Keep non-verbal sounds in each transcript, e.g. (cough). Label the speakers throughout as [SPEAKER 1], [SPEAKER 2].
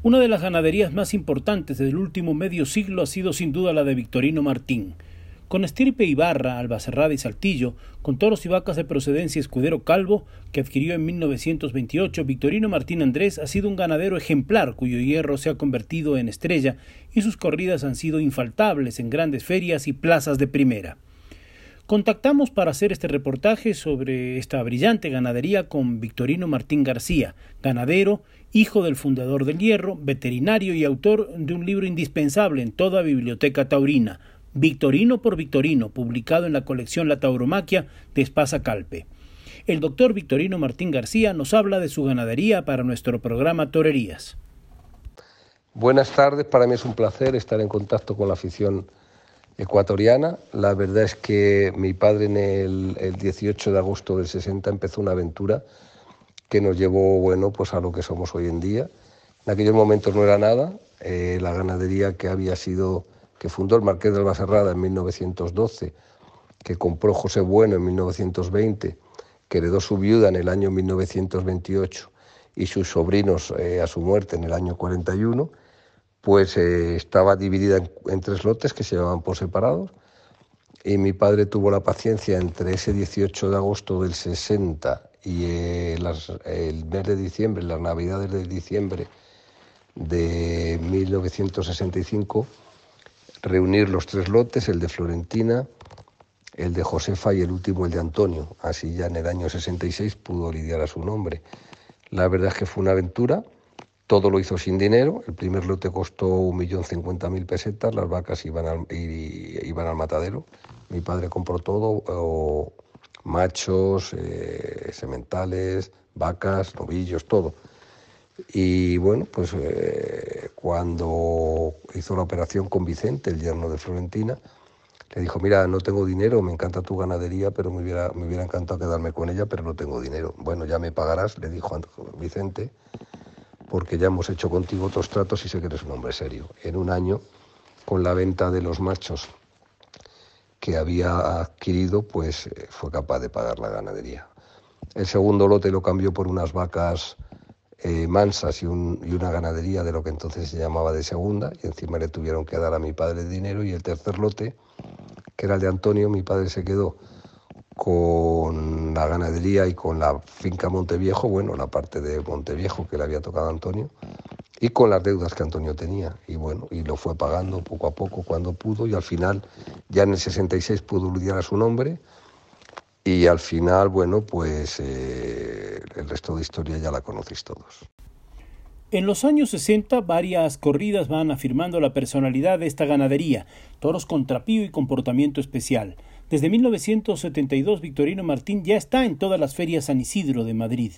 [SPEAKER 1] Una de las ganaderías más importantes del último medio siglo ha sido sin duda la de Victorino Martín. Con estirpe Ibarra, Albacerrada y Saltillo, con toros y vacas de procedencia escudero calvo, que adquirió en 1928, Victorino Martín Andrés ha sido un ganadero ejemplar cuyo hierro se ha convertido en estrella y sus corridas han sido infaltables en grandes ferias y plazas de primera. Contactamos para hacer este reportaje sobre esta brillante ganadería con Victorino Martín García, ganadero, hijo del fundador del Hierro, veterinario y autor de un libro indispensable en toda biblioteca taurina, Victorino por Victorino, publicado en la colección La Tauromaquia de Espasa Calpe. El doctor Victorino Martín García nos habla de su ganadería para nuestro programa Torerías.
[SPEAKER 2] Buenas tardes, para mí es un placer estar en contacto con la afición ecuatoriana. La verdad es que mi padre en el, 18 de agosto del 60 empezó una aventura que nos llevó bueno, pues a lo que somos hoy en día. En aquellos momentos no era nada, eh, la ganadería que había sido, que fundó el Marqués de Albacerrada en 1912, que compró José Bueno en 1920, que heredó su viuda en el año 1928 y sus sobrinos eh, a su muerte en el año 41, pues eh, estaba dividida en, tres lotes que se llevaban por separados y mi padre tuvo la paciencia entre ese 18 de agosto del 60 y eh, el mes de diciembre, las navidades de diciembre de 1965, reunir los tres lotes, el de Florentina, el de Josefa y el último el de Antonio. Así ya en el año 66 pudo lidiar a su nombre. La verdad es que fue una aventura todo lo hizo sin dinero. El primer lote costó 1.050.000 pesetas, las vacas iban al, iban al matadero. Mi padre compró todo, machos, eh, sementales, vacas, novillos, todo. Y bueno, pues eh, cuando hizo la operación con Vicente, el yerno de Florentina, le dijo, mira, no tengo dinero, me encanta tu ganadería, pero me hubiera, me hubiera encantado quedarme con ella, pero no tengo dinero. Bueno, ya me pagarás, le dijo Vicente porque ya hemos hecho contigo otros tratos y sé que eres un hombre serio. En un año, con la venta de los machos que había adquirido, pues eh, fue capaz de pagar la ganadería. El segundo lote lo cambió por unas vacas eh, mansas y, una ganadería de lo que entonces se llamaba de segunda, y encima le tuvieron que dar a mi padre dinero. Y el tercer lote, que era el de Antonio, mi padre se quedó con la ganadería y con la finca Monteviejo, bueno, la parte de Monteviejo que le había tocado Antonio, y con las deudas que Antonio tenía. Y bueno, y lo fue pagando poco a poco cuando pudo, y al final, ya en el 66 pudo lidiar a su nombre, y al final, bueno, pues eh, el resto de historia ya la conocéis todos.
[SPEAKER 1] En los años 60 varias corridas van afirmando la personalidad de esta ganadería, toros con trapío y comportamiento especial. Desde 1972 Victorino Martín ya está en todas las ferias San Isidro de Madrid.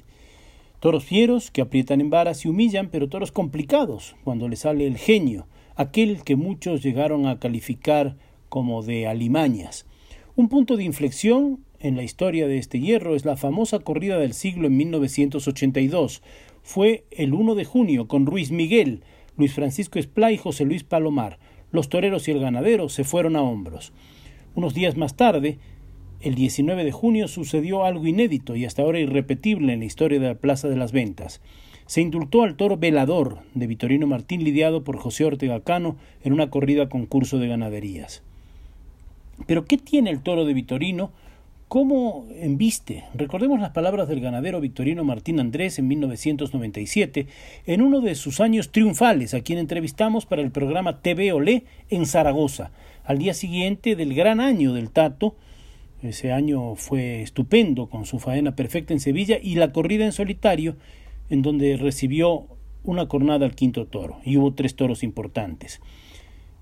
[SPEAKER 1] Toros fieros que aprietan en varas y humillan, pero toros complicados cuando le sale el genio, aquel que muchos llegaron a calificar como de alimañas. Un punto de inflexión en la historia de este hierro es la famosa corrida del siglo en 1982. Fue el 1 de junio con Ruiz Miguel, Luis Francisco Esplá y José Luis Palomar. Los toreros y el ganadero se fueron a hombros. Unos días más tarde, el 19 de junio, sucedió algo inédito y hasta ahora irrepetible en la historia de la Plaza de las Ventas. Se indultó al toro velador de Vitorino Martín lidiado por José Ortega Cano en una corrida concurso de ganaderías. Pero ¿qué tiene el toro de Vitorino? ¿Cómo embiste? Recordemos las palabras del ganadero Victorino Martín Andrés en 1997, en uno de sus años triunfales, a quien entrevistamos para el programa TV Olé en Zaragoza al día siguiente del gran año del Tato. Ese año fue estupendo con su faena perfecta en Sevilla y la corrida en solitario, en donde recibió una cornada al quinto toro y hubo tres toros importantes.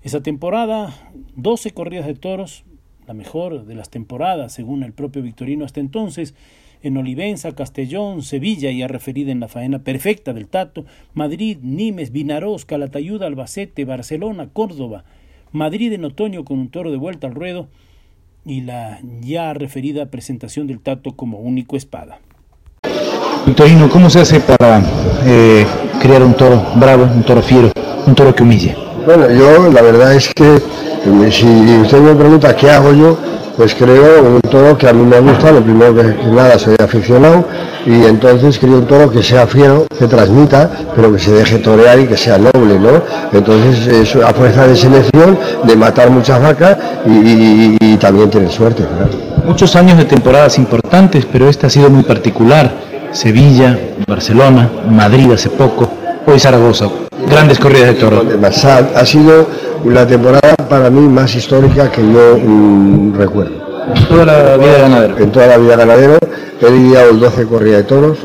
[SPEAKER 1] Esa temporada, 12 corridas de toros, la mejor de las temporadas, según el propio Victorino hasta entonces, en Olivenza, Castellón, Sevilla, ya referida en la faena perfecta del Tato, Madrid, Nimes, Vinaroz, Calatayud, Albacete, Barcelona, Córdoba, Madrid en otoño con un toro de vuelta al ruedo y la ya referida presentación del Tato como único espada.
[SPEAKER 3] Victorino, ¿cómo se hace para eh, crear un toro bravo, un toro fiero, un toro que humille?
[SPEAKER 4] Bueno, yo la verdad es que eh, si usted me pregunta qué hago yo, pues creo un toro que a mí me gusta, lo primero que, nada soy aficionado y entonces creo un toro que sea fiero, que transmita, pero que se deje torear y que sea noble, ¿no? Entonces es a fuerza de selección, de matar muchas vacas y, también tener suerte.
[SPEAKER 3] Muchos años de temporadas importantes, pero esta ha sido muy particular. Sevilla, Barcelona, Madrid hace poco, hoy Zaragoza. Grandes corridas de toros.
[SPEAKER 4] Ha sido la temporada para mí más histórica que yo mm, recuerdo.
[SPEAKER 3] En toda la vida de ganadero.
[SPEAKER 4] En toda la vida ganadero he lidiado 12 corridas de toros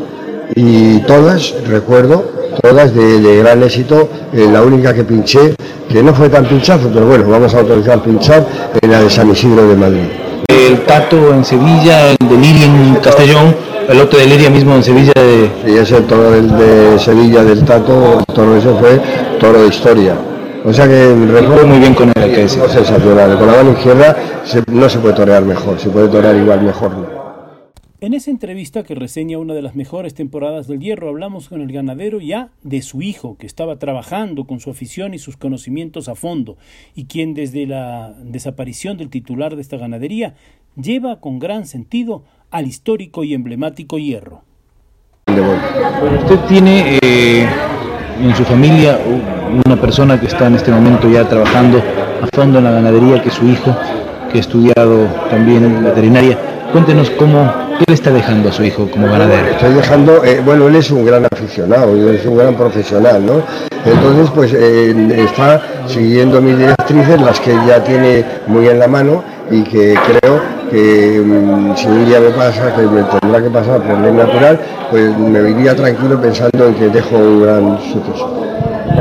[SPEAKER 4] y todas, recuerdo, todas de, gran éxito. Eh, la única que pinché, que no fue tan pinchazo, pero bueno, vamos a autorizar pinchar, en la de San Isidro de Madrid.
[SPEAKER 3] El Tato en Sevilla, el de Liria en Castellón, el otro de Liria mismo en Sevilla. De...
[SPEAKER 4] Sí, ese toro de Sevilla del Tato, el toro ese fue toro de historia o sea que recuerdo muy bien con él, que es sensacional. Con la mano izquierda no se puede torear mejor, se puede torear igual mejor.
[SPEAKER 1] En esa entrevista que reseña una de las mejores temporadas del hierro, hablamos con el ganadero ya de su hijo, que estaba trabajando con su afición y sus conocimientos a fondo, y quien desde la desaparición del titular de esta ganadería lleva con gran sentido al histórico y emblemático hierro.
[SPEAKER 3] usted tiene eh, en su familia una persona que está en este momento ya trabajando a fondo en la ganadería, que es su hijo, que ha estudiado también en veterinaria. Cuéntenos cómo, qué le está dejando a su hijo como ganadero.
[SPEAKER 4] Estoy dejando, eh, bueno, él es un gran aficionado, es un gran profesional, ¿no? Entonces, pues eh, está siguiendo mis directrices, las que ya tiene muy en la mano y que creo que mm, si un día me pasa, que me tendrá que pasar por ley natural, pues me iría tranquilo pensando en que dejo un gran suceso.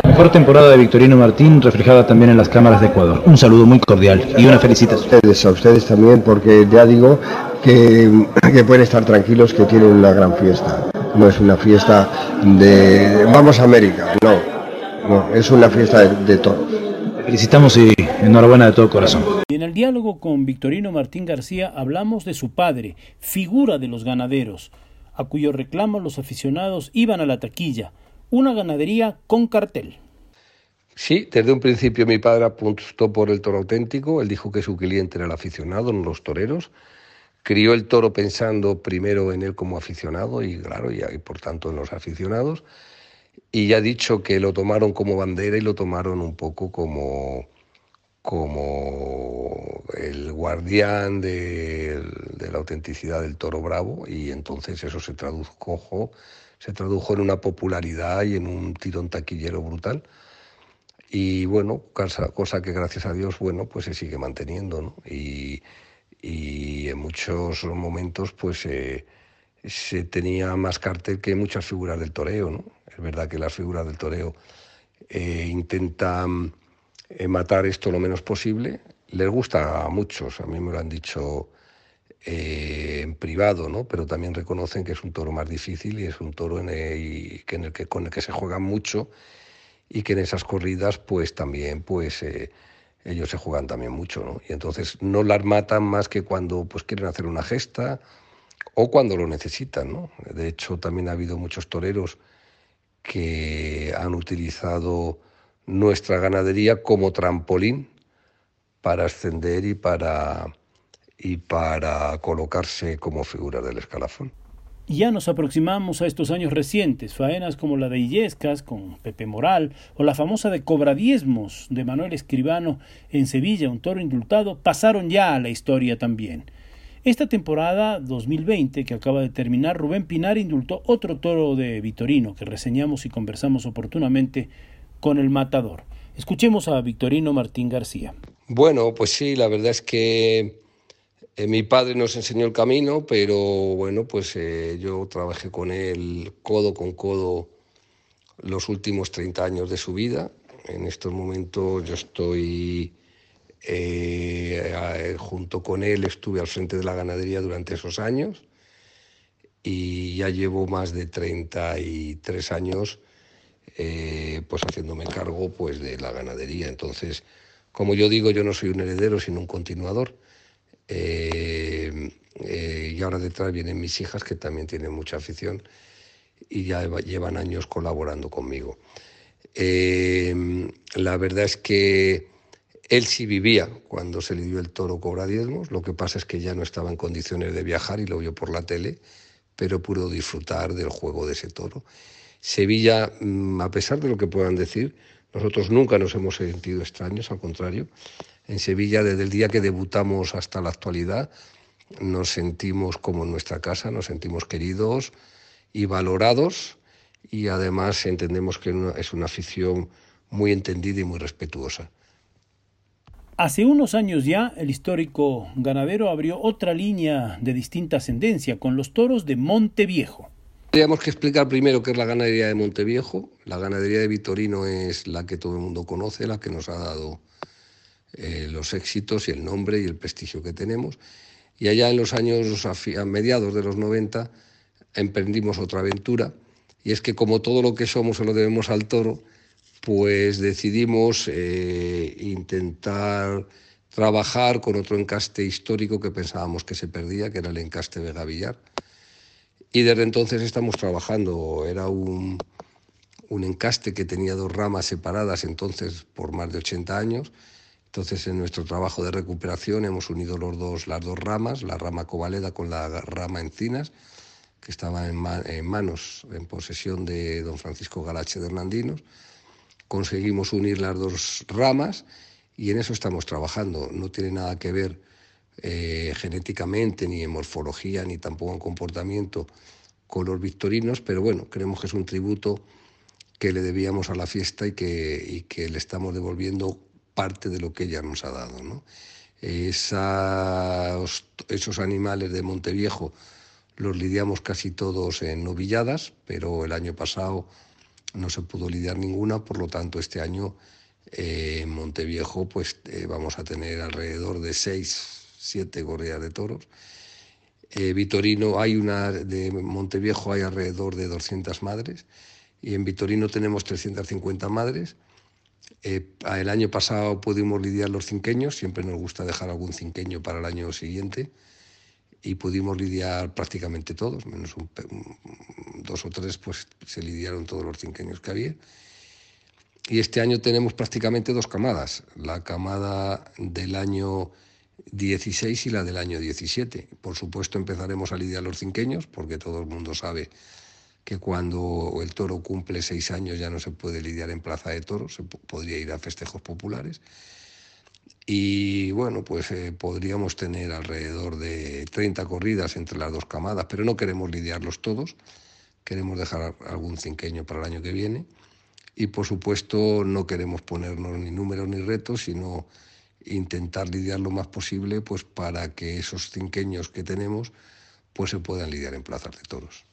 [SPEAKER 3] Mejor temporada de Victorino Martín reflejada también en las cámaras de Ecuador. Un saludo muy cordial y una felicitación.
[SPEAKER 4] A ustedes, a ustedes también, porque ya digo que, (clears throat) pueden estar tranquilos que tienen una gran fiesta. No es una fiesta de vamos a América, no, no es una fiesta de, de todos.
[SPEAKER 3] Felicitamos y enhorabuena de todo corazón.
[SPEAKER 1] En el diálogo con Victorino Martín García hablamos de su padre, figura de los ganaderos, a cuyo reclamo los aficionados iban a la taquilla, una ganadería con cartel.
[SPEAKER 2] Sí, desde un principio mi padre apuntó por el toro auténtico, él dijo que su cliente era el aficionado, no los toreros. Crió el toro pensando primero en él como aficionado y claro, y, por tanto en los aficionados. Y ya dicho que lo tomaron como bandera y lo tomaron un poco como, como el guardián de, la autenticidad del toro bravo y entonces eso se tradujo, se tradujo en una popularidad y en un tirón taquillero brutal y bueno, cosa, cosa, que gracias a Dios, bueno, pues se sigue manteniendo. Y, y en muchos momentos, pues eh, se tenía más cartel que muchas figuras del toreo. Es verdad que las figuras del toreo eh, intentan matar esto lo menos posible. Les gusta a muchos, a mí me lo han dicho en privado, ¿no? Pero también reconocen que es un toro más difícil y es un toro en el, que en el que, con el que se juega mucho y que en esas corridas pues también pues eh, ellos se juegan también mucho, ¿no? Y entonces no las matan más que cuando pues quieren hacer una gesta o cuando lo necesitan, ¿no? De hecho también ha habido muchos toreros que han utilizado nuestra ganadería como trampolín para ascender y para y para colocarse como figuras del escalafón.
[SPEAKER 1] Ya nos aproximamos a estos años recientes, faenas como la de Illescas con Pepe Moral o la famosa de Cobradiezmos de Manuel Escribano en Sevilla, un toro indultado, pasaron ya a la historia también. Esta temporada 2020 que acaba de terminar, Rubén Pinar indultó otro toro de Vitorino que reseñamos y conversamos oportunamente con el matador. Escuchemos a Victorino Martín García.
[SPEAKER 2] Bueno, pues sí, la verdad es que eh, mi padre nos enseñó el camino, pero bueno, pues eh, yo trabajé con él codo con codo los últimos 30 años de su vida. En estos momentos yo estoy eh, junto con él, estuve al frente de la ganadería durante esos años y ya llevo más de 33 años pues haciéndome cargo pues de la ganadería. Entonces, Como yo digo, yo no soy un heredero, sino un continuador. Eh, eh, y ahora detrás vienen mis hijas, que también tienen mucha afición y ya llevan años colaborando conmigo. Eh, la verdad es que él sí vivía cuando se le dio el toro cobra diezmos, lo que pasa es que ya no estaba en condiciones de viajar y lo vio por la tele, pero pudo disfrutar del juego de ese toro. Sevilla, mm, a pesar de lo que puedan decir, nosotros nunca nos hemos sentido extraños, al contrario. En Sevilla, desde el día que debutamos hasta la actualidad, nos sentimos como en nuestra casa, nos sentimos queridos y valorados y además entendemos que es una afición muy entendida y muy respetuosa.
[SPEAKER 1] Hace unos años ya, el histórico ganadero abrió otra línea de distinta ascendencia con los toros de Monteviejo.
[SPEAKER 2] Tendríamos que explicar primero qué es la ganadería de Monteviejo. La ganadería de Vitorino es la que todo el mundo conoce, la que nos ha dado eh, los éxitos y el nombre y el prestigio que tenemos. Y allá en los años, a mediados de los 90, emprendimos otra aventura. Y es que como todo lo que somos se lo debemos al toro, pues decidimos eh, intentar trabajar con otro encaste histórico que pensábamos que se perdía, que era el encaste Vega Villar. Y desde entonces estamos trabajando. Era un, un encaste que tenía dos ramas separadas entonces por más de 80 años. Entonces en nuestro trabajo de recuperación hemos unido las dos ramas, la rama Covaleda con la rama Encinas, que estaba en, en manos, en posesión de don Francisco Galache de Hernandinos conseguimos unir las dos ramas y en eso estamos trabajando. No tiene nada que ver eh, genéticamente, ni en morfología, ni tampoco en comportamiento con los victorinos, pero bueno, creemos que es un tributo que le debíamos a la fiesta y que, que le estamos devolviendo parte de lo que ella nos ha dado. esos animales de Monteviejo los lidiamos casi todos en novilladas, pero el año pasado no se pudo lidiar ninguna, por lo tanto este año eh, en Monteviejo pues eh, vamos a tener alrededor de seis, siete corridas de toros. Eh, Vitorino hay una, de Monteviejo hay alrededor de 200 madres y en Vitorino tenemos 350 madres. el año pasado pudimos lidiar los cinqueños, siempre nos gusta dejar algún cinqueño para el año siguiente y pudimos lidiar prácticamente todos, menos dos o tres, pues se lidiaron todos los cinqueños que había. Y este año tenemos prácticamente dos camadas, la camada del año 16 y la del año 17. Por supuesto empezaremos a lidiar los cinqueños, porque todo el mundo sabe que cuando el toro cumple seis años ya no se puede lidiar en plaza de toros, se podría ir a festejos populares. Y bueno, pues eh, podríamos tener alrededor de 30 corridas entre las dos camadas, pero no queremos lidiarlos todos, queremos dejar algún cinqueño para el año que viene. Y por supuesto no queremos ponernos ni números ni retos, sino intentar lidiar lo más posible pues para que esos cinqueños que tenemos pues se puedan lidiar en plazas de toros.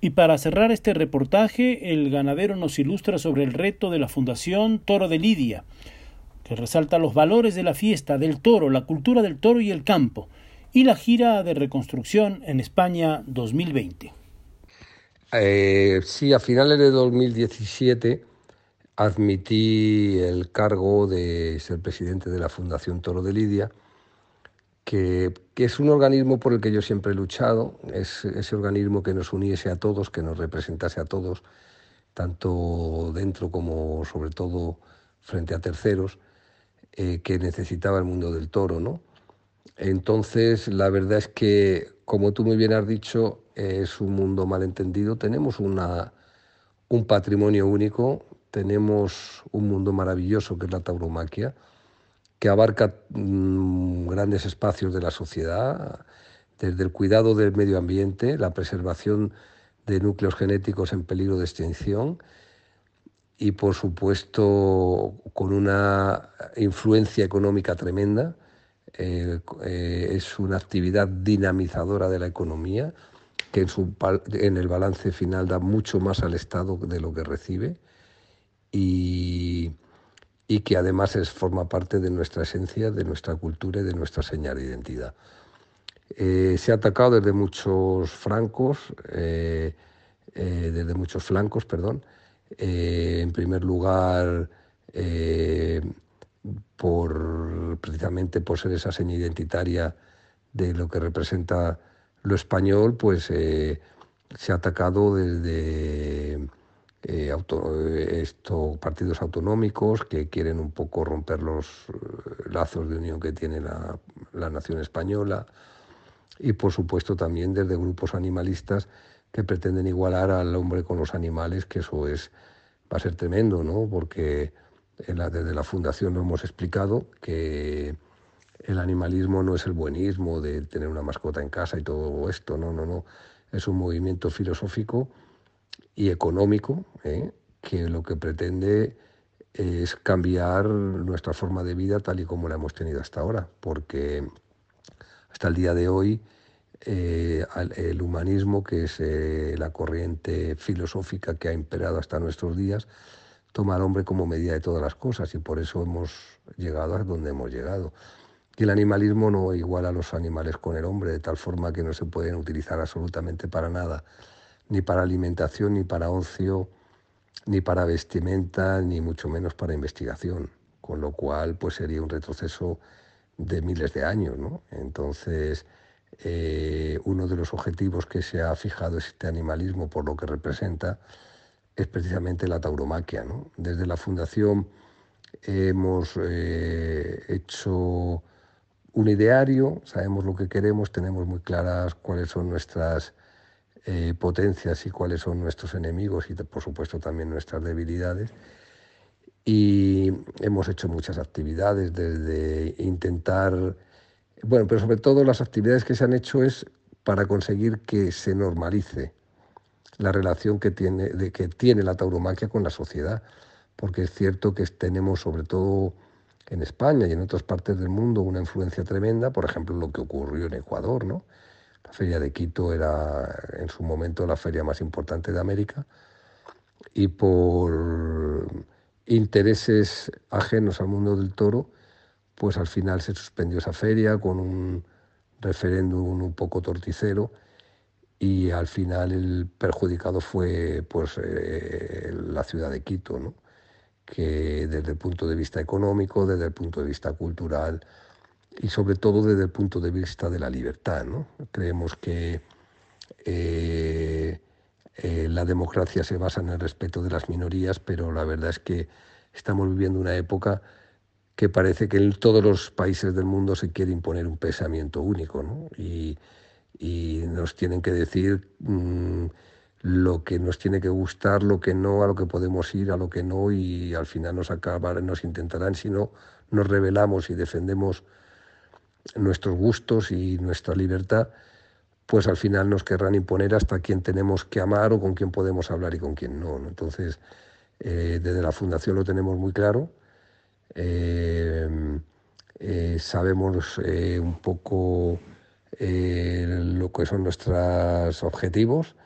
[SPEAKER 1] Y para cerrar este reportaje, el ganadero nos ilustra sobre el reto de la Fundación Toro de Lidia que resalta los valores de la fiesta, del toro, la cultura del toro y el campo, y la gira de reconstrucción en España 2020.
[SPEAKER 2] Eh, sí, a finales de 2017 admití el cargo de ser presidente de la Fundación Toro de Lidia, que, es un organismo por el que yo siempre he luchado, es ese organismo que nos uniese a todos, que nos representase a todos, tanto dentro como sobre todo frente a terceros, eh, que necesitaba el mundo del toro, ¿no? Entonces, la verdad es que, como tú muy bien has dicho, es un mundo malentendido. Tenemos una, un patrimonio único, tenemos un mundo maravilloso que es la tauromaquia, que abarca mm, grandes espacios de la sociedad, desde el cuidado del medio ambiente, la preservación de núcleos genéticos en peligro de extinción, y por supuesto con una influencia económica tremenda. Eh, eh, es una actividad dinamizadora de la economía que en, su, en, el balance final da mucho más al Estado de lo que recibe y, y que además es, forma parte de nuestra esencia, de nuestra cultura y de nuestra señal de identidad. Eh, se ha atacado desde muchos francos, desde muchos flancos, perdón, eh, en primer lugar, eh, por, precisamente por ser esa seña identitaria de lo que representa lo español, pues se ha atacado desde eh, estos partidos autonómicos que quieren un poco romper los eh, lazos de unión que tiene la, la, nación española y por supuesto también desde grupos animalistas que pretenden igualar al hombre con los animales, que eso es va a ser tremendo, ¿no? Porque desde la fundación lo hemos explicado que el animalismo no es el buenismo de tener una mascota en casa y todo esto, no, no, no. Es un movimiento filosófico y económico, ¿eh? que lo que pretende es cambiar nuestra forma de vida tal y como la hemos tenido hasta ahora, porque hasta el día de hoy eh, el humanismo, que es eh, la corriente filosófica que ha imperado hasta nuestros días, toma al hombre como medida de todas las cosas y por eso hemos llegado a donde hemos llegado. Y el animalismo no iguala a los animales con el hombre, de tal forma que no se pueden utilizar absolutamente para nada ni para alimentación, ni para ocio, ni para vestimenta, ni mucho menos para investigación, con lo cual pues sería un retroceso de miles de años. ¿no? Entonces, eh, uno de los objetivos que se ha fijado este animalismo por lo que representa es precisamente la tauromaquia. ¿no? Desde la Fundación hemos eh, hecho un ideario, sabemos lo que queremos, tenemos muy claras cuáles son nuestras eh, potencias y cuáles son nuestros enemigos y por supuesto también nuestras debilidades. Y hemos hecho muchas actividades desde intentar, bueno, pero sobre todo las actividades que se han hecho es para conseguir que se normalice la relación que tiene, de, que tiene la tauromaquia con la sociedad, porque es cierto que tenemos sobre todo en España y en otras partes del mundo una influencia tremenda, por ejemplo lo que ocurrió en Ecuador, ¿no? La feria de Quito era en su momento la feria más importante de América y por intereses ajenos al mundo del toro, pues al final se suspendió esa feria con un referéndum un poco torticero y al final el perjudicado fue pues eh, la ciudad de Quito, ¿no? que desde el punto de vista económico, desde el punto de vista cultural, y sobre todo desde el punto de vista de la libertad. ¿no? Creemos que eh, eh, la democracia se basa en el respeto de las minorías, pero la verdad es que estamos viviendo una época que parece que en todos los países del mundo se quiere imponer un pensamiento único ¿no? y, nos tienen que decir mm, lo que nos tiene que gustar, lo que no, a lo que podemos ir, a lo que no y al final nos acabarán, nos intentarán, si no nos rebelamos y defendemos nuestros gustos y nuestra libertad, pues al final nos querrán imponer hasta quién tenemos que amar o con quién podemos hablar y con quién no. Entonces, eh, desde la Fundación lo tenemos muy claro. Eh, eh, sabemos un poco lo que son nuestros objetivos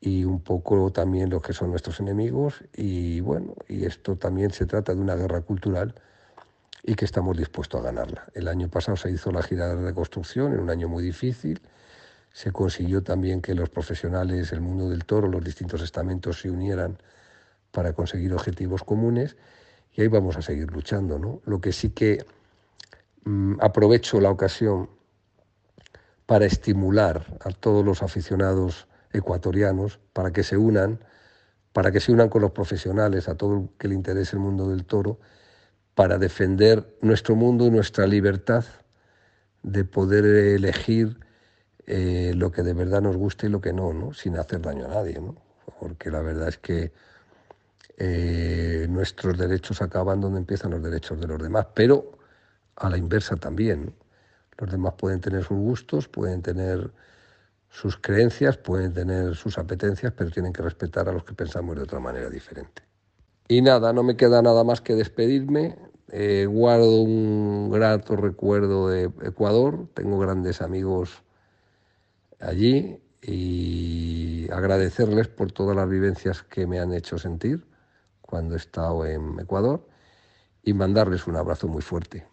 [SPEAKER 2] y un poco también lo que son nuestros enemigos. Y bueno, y esto también se trata de una guerra cultural y que estamos dispuestos a ganarla. El año pasado se hizo la gira de reconstrucción, en un año muy difícil. Se consiguió también que los profesionales, el mundo del toro, los distintos estamentos se unieran para conseguir objetivos comunes y ahí vamos a seguir luchando. ¿no? Lo que sí que mm, aprovecho la ocasión para estimular a todos los aficionados ecuatorianos para que se unan, para que se unan con los profesionales, a todo el que le interese el mundo del toro para defender nuestro mundo y nuestra libertad de poder elegir eh, lo que de verdad nos gusta y lo que no, ¿no? sin hacer daño a nadie. ¿no? Porque la verdad es que eh, nuestros derechos acaban donde empiezan los derechos de los demás, pero a la inversa también. Los demás pueden tener sus gustos, pueden tener sus creencias, pueden tener sus apetencias, pero tienen que respetar a los que pensamos de otra manera diferente. Y nada, no me queda nada más que despedirme. Eh, guardo un grato recuerdo de Ecuador, tengo grandes amigos allí y agradecerles por todas las vivencias que me han hecho sentir cuando he estado en Ecuador y mandarles un abrazo muy fuerte.